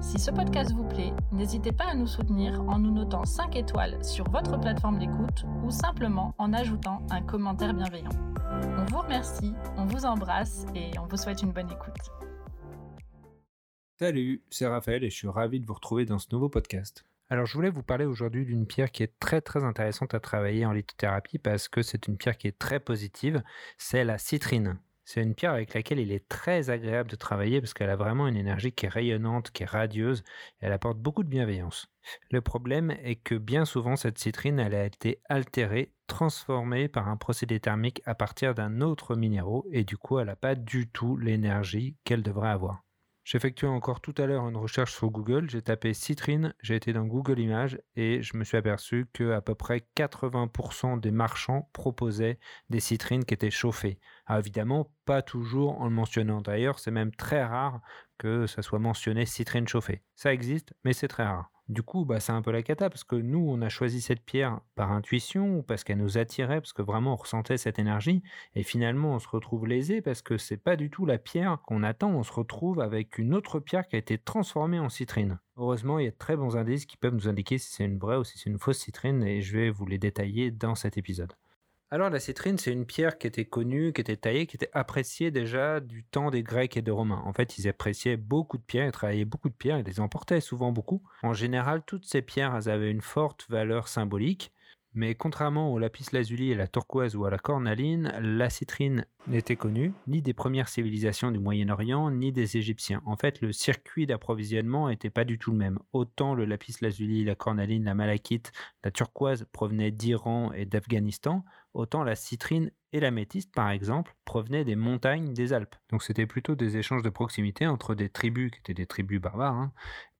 Si ce podcast vous plaît, n'hésitez pas à nous soutenir en nous notant 5 étoiles sur votre plateforme d'écoute ou simplement en ajoutant un commentaire bienveillant. On vous remercie, on vous embrasse et on vous souhaite une bonne écoute. Salut, c'est Raphaël et je suis ravi de vous retrouver dans ce nouveau podcast. Alors je voulais vous parler aujourd'hui d'une pierre qui est très très intéressante à travailler en lithothérapie parce que c'est une pierre qui est très positive, c'est la citrine. C'est une pierre avec laquelle il est très agréable de travailler parce qu'elle a vraiment une énergie qui est rayonnante, qui est radieuse, elle apporte beaucoup de bienveillance. Le problème est que bien souvent cette citrine, elle a été altérée, transformée par un procédé thermique à partir d'un autre minéraux, et du coup elle n'a pas du tout l'énergie qu'elle devrait avoir. J'ai effectué encore tout à l'heure une recherche sur Google, j'ai tapé citrine, j'ai été dans Google Images et je me suis aperçu que à peu près 80% des marchands proposaient des citrines qui étaient chauffées. Alors évidemment, pas toujours en le mentionnant. D'ailleurs, c'est même très rare que ça soit mentionné citrine chauffée. Ça existe, mais c'est très rare. Du coup, bah, c'est un peu la cata parce que nous, on a choisi cette pierre par intuition parce qu'elle nous attirait, parce que vraiment on ressentait cette énergie. Et finalement, on se retrouve lésé parce que c'est pas du tout la pierre qu'on attend. On se retrouve avec une autre pierre qui a été transformée en citrine. Heureusement, il y a de très bons indices qui peuvent nous indiquer si c'est une vraie ou si c'est une fausse citrine et je vais vous les détailler dans cet épisode. Alors la citrine, c'est une pierre qui était connue, qui était taillée, qui était appréciée déjà du temps des Grecs et des Romains. En fait, ils appréciaient beaucoup de pierres, ils travaillaient beaucoup de pierres, ils les emportaient souvent beaucoup. En général, toutes ces pierres, avaient une forte valeur symbolique. Mais contrairement au lapis lazuli et la turquoise ou à la cornaline, la citrine n'était connue ni des premières civilisations du Moyen-Orient ni des Égyptiens. En fait, le circuit d'approvisionnement n'était pas du tout le même. Autant le lapis lazuli, la cornaline, la malachite, la turquoise provenaient d'Iran et d'Afghanistan, autant la citrine et la métiste, par exemple, provenaient des montagnes des Alpes. Donc c'était plutôt des échanges de proximité entre des tribus qui étaient des tribus barbares hein,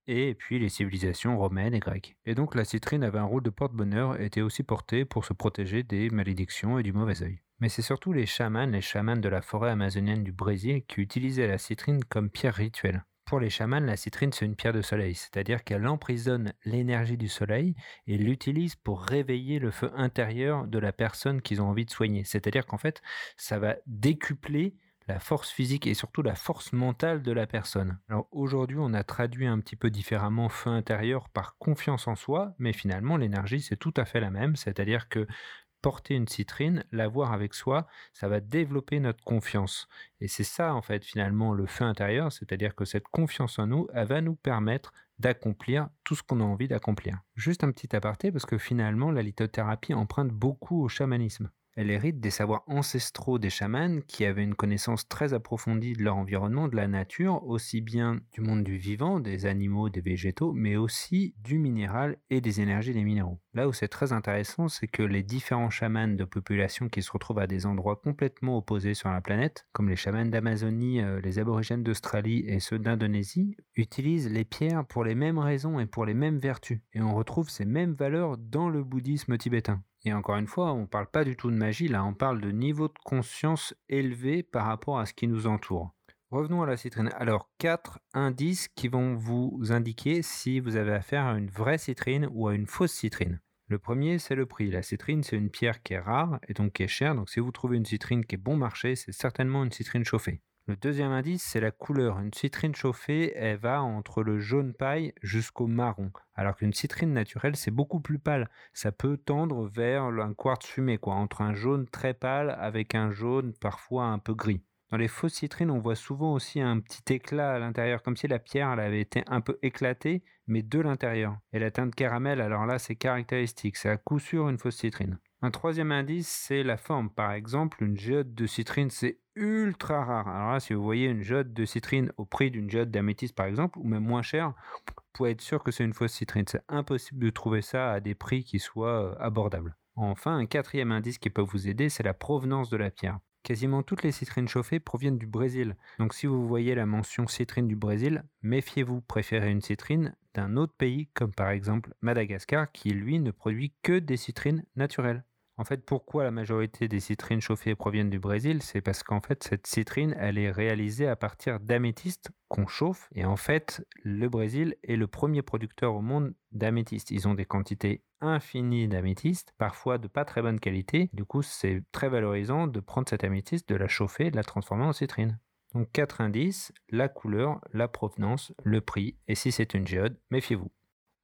et puis les civilisations romaines et grecques. Et donc la citrine avait un rôle de porte-bonheur était aussi portée pour se protéger des malédictions et du mauvais œil. Mais c'est surtout les chamans, les chamans de la forêt amazonienne du Brésil, qui utilisaient la citrine comme pierre rituelle. Pour les chamans, la citrine, c'est une pierre de soleil, c'est-à-dire qu'elle emprisonne l'énergie du soleil et l'utilise pour réveiller le feu intérieur de la personne qu'ils ont envie de soigner. C'est-à-dire qu'en fait, ça va décupler la force physique et surtout la force mentale de la personne. Alors aujourd'hui, on a traduit un petit peu différemment feu intérieur par confiance en soi, mais finalement l'énergie c'est tout à fait la même, c'est-à-dire que porter une citrine, l'avoir avec soi, ça va développer notre confiance. Et c'est ça en fait finalement le feu intérieur, c'est-à-dire que cette confiance en nous, elle va nous permettre d'accomplir tout ce qu'on a envie d'accomplir. Juste un petit aparté parce que finalement la lithothérapie emprunte beaucoup au chamanisme. Elle hérite des savoirs ancestraux des chamans qui avaient une connaissance très approfondie de leur environnement, de la nature, aussi bien du monde du vivant, des animaux, des végétaux, mais aussi du minéral et des énergies des minéraux. Là où c'est très intéressant, c'est que les différents chamans de populations qui se retrouvent à des endroits complètement opposés sur la planète, comme les chamans d'Amazonie, euh, les aborigènes d'Australie et ceux d'Indonésie, utilisent les pierres pour les mêmes raisons et pour les mêmes vertus. Et on retrouve ces mêmes valeurs dans le bouddhisme tibétain. Et encore une fois, on ne parle pas du tout de magie, là, on parle de niveau de conscience élevé par rapport à ce qui nous entoure. Revenons à la citrine. Alors, quatre indices qui vont vous indiquer si vous avez affaire à une vraie citrine ou à une fausse citrine. Le premier, c'est le prix. La citrine, c'est une pierre qui est rare et donc qui est chère. Donc, si vous trouvez une citrine qui est bon marché, c'est certainement une citrine chauffée. Le deuxième indice, c'est la couleur. Une citrine chauffée, elle va entre le jaune paille jusqu'au marron. Alors qu'une citrine naturelle, c'est beaucoup plus pâle. Ça peut tendre vers un quartz fumé, quoi, entre un jaune très pâle avec un jaune parfois un peu gris. Dans les fausses citrines, on voit souvent aussi un petit éclat à l'intérieur, comme si la pierre avait été un peu éclatée, mais de l'intérieur. Et la teinte caramel, alors là, c'est caractéristique. C'est à coup sûr une fausse citrine. Un troisième indice, c'est la forme. Par exemple, une géode de citrine, c'est ultra rare. Alors là, si vous voyez une géode de citrine au prix d'une géode d'améthyste, par exemple, ou même moins cher, vous pouvez être sûr que c'est une fausse citrine. C'est impossible de trouver ça à des prix qui soient euh, abordables. Enfin, un quatrième indice qui peut vous aider, c'est la provenance de la pierre. Quasiment toutes les citrines chauffées proviennent du Brésil. Donc si vous voyez la mention citrine du Brésil, méfiez-vous, préférez une citrine d'un autre pays comme par exemple Madagascar qui lui ne produit que des citrines naturelles. En fait, pourquoi la majorité des citrines chauffées proviennent du Brésil? C'est parce qu'en fait, cette citrine, elle est réalisée à partir d'améthyste qu'on chauffe. Et en fait, le Brésil est le premier producteur au monde d'améthyste. Ils ont des quantités infinies d'améthyste, parfois de pas très bonne qualité. Du coup, c'est très valorisant de prendre cette améthyste, de la chauffer, de la transformer en citrine. Donc quatre indices, la couleur, la provenance, le prix, et si c'est une géode, méfiez-vous.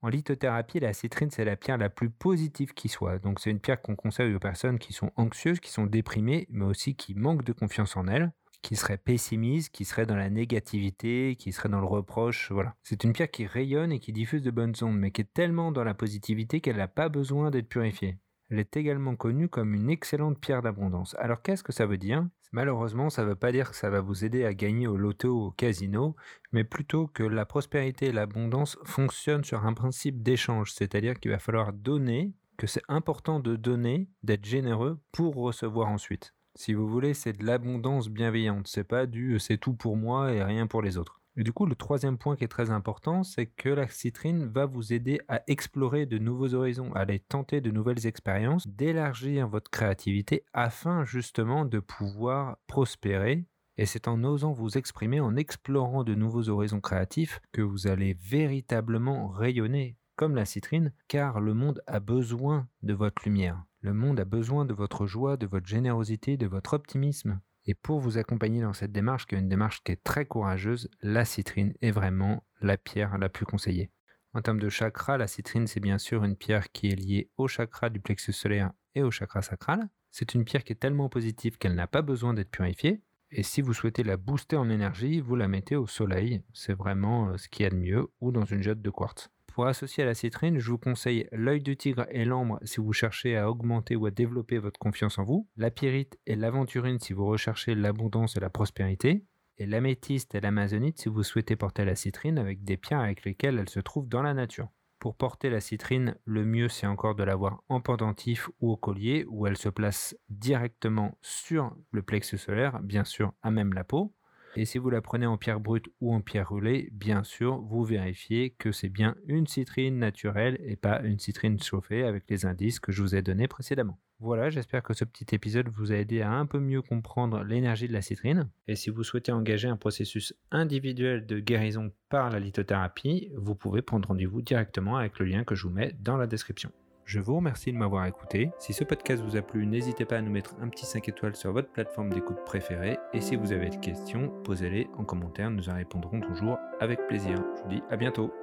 En lithothérapie, la citrine, c'est la pierre la plus positive qui soit. Donc, c'est une pierre qu'on conseille aux personnes qui sont anxieuses, qui sont déprimées, mais aussi qui manquent de confiance en elles, qui seraient pessimistes, qui seraient dans la négativité, qui seraient dans le reproche. Voilà. C'est une pierre qui rayonne et qui diffuse de bonnes ondes, mais qui est tellement dans la positivité qu'elle n'a pas besoin d'être purifiée. Elle est également connue comme une excellente pierre d'abondance. Alors qu'est-ce que ça veut dire? Malheureusement, ça ne veut pas dire que ça va vous aider à gagner au loto ou au casino, mais plutôt que la prospérité et l'abondance fonctionnent sur un principe d'échange, c'est-à-dire qu'il va falloir donner, que c'est important de donner, d'être généreux pour recevoir ensuite. Si vous voulez, c'est de l'abondance bienveillante, c'est pas du c'est tout pour moi et rien pour les autres. Du coup, le troisième point qui est très important, c'est que la citrine va vous aider à explorer de nouveaux horizons, à aller tenter de nouvelles expériences, d'élargir votre créativité afin justement de pouvoir prospérer. Et c'est en osant vous exprimer, en explorant de nouveaux horizons créatifs, que vous allez véritablement rayonner comme la citrine, car le monde a besoin de votre lumière. Le monde a besoin de votre joie, de votre générosité, de votre optimisme. Et pour vous accompagner dans cette démarche, qui est une démarche qui est très courageuse, la citrine est vraiment la pierre la plus conseillée. En termes de chakra, la citrine, c'est bien sûr une pierre qui est liée au chakra du plexus solaire et au chakra sacral. C'est une pierre qui est tellement positive qu'elle n'a pas besoin d'être purifiée. Et si vous souhaitez la booster en énergie, vous la mettez au soleil. C'est vraiment euh, ce qu'il y a de mieux, ou dans une jette de quartz. Pour associer à la citrine, je vous conseille l'œil du tigre et l'ambre si vous cherchez à augmenter ou à développer votre confiance en vous, la pyrite et l'aventurine si vous recherchez l'abondance et la prospérité, et l'améthyste et l'amazonite si vous souhaitez porter la citrine avec des pierres avec lesquelles elle se trouve dans la nature. Pour porter la citrine, le mieux c'est encore de l'avoir en pendentif ou au collier où elle se place directement sur le plexus solaire, bien sûr à même la peau. Et si vous la prenez en pierre brute ou en pierre roulée, bien sûr, vous vérifiez que c'est bien une citrine naturelle et pas une citrine chauffée avec les indices que je vous ai donnés précédemment. Voilà, j'espère que ce petit épisode vous a aidé à un peu mieux comprendre l'énergie de la citrine. Et si vous souhaitez engager un processus individuel de guérison par la lithothérapie, vous pouvez prendre rendez-vous directement avec le lien que je vous mets dans la description. Je vous remercie de m'avoir écouté. Si ce podcast vous a plu, n'hésitez pas à nous mettre un petit 5 étoiles sur votre plateforme d'écoute préférée. Et si vous avez des questions, posez-les en commentaire, nous en répondrons toujours avec plaisir. Je vous dis à bientôt.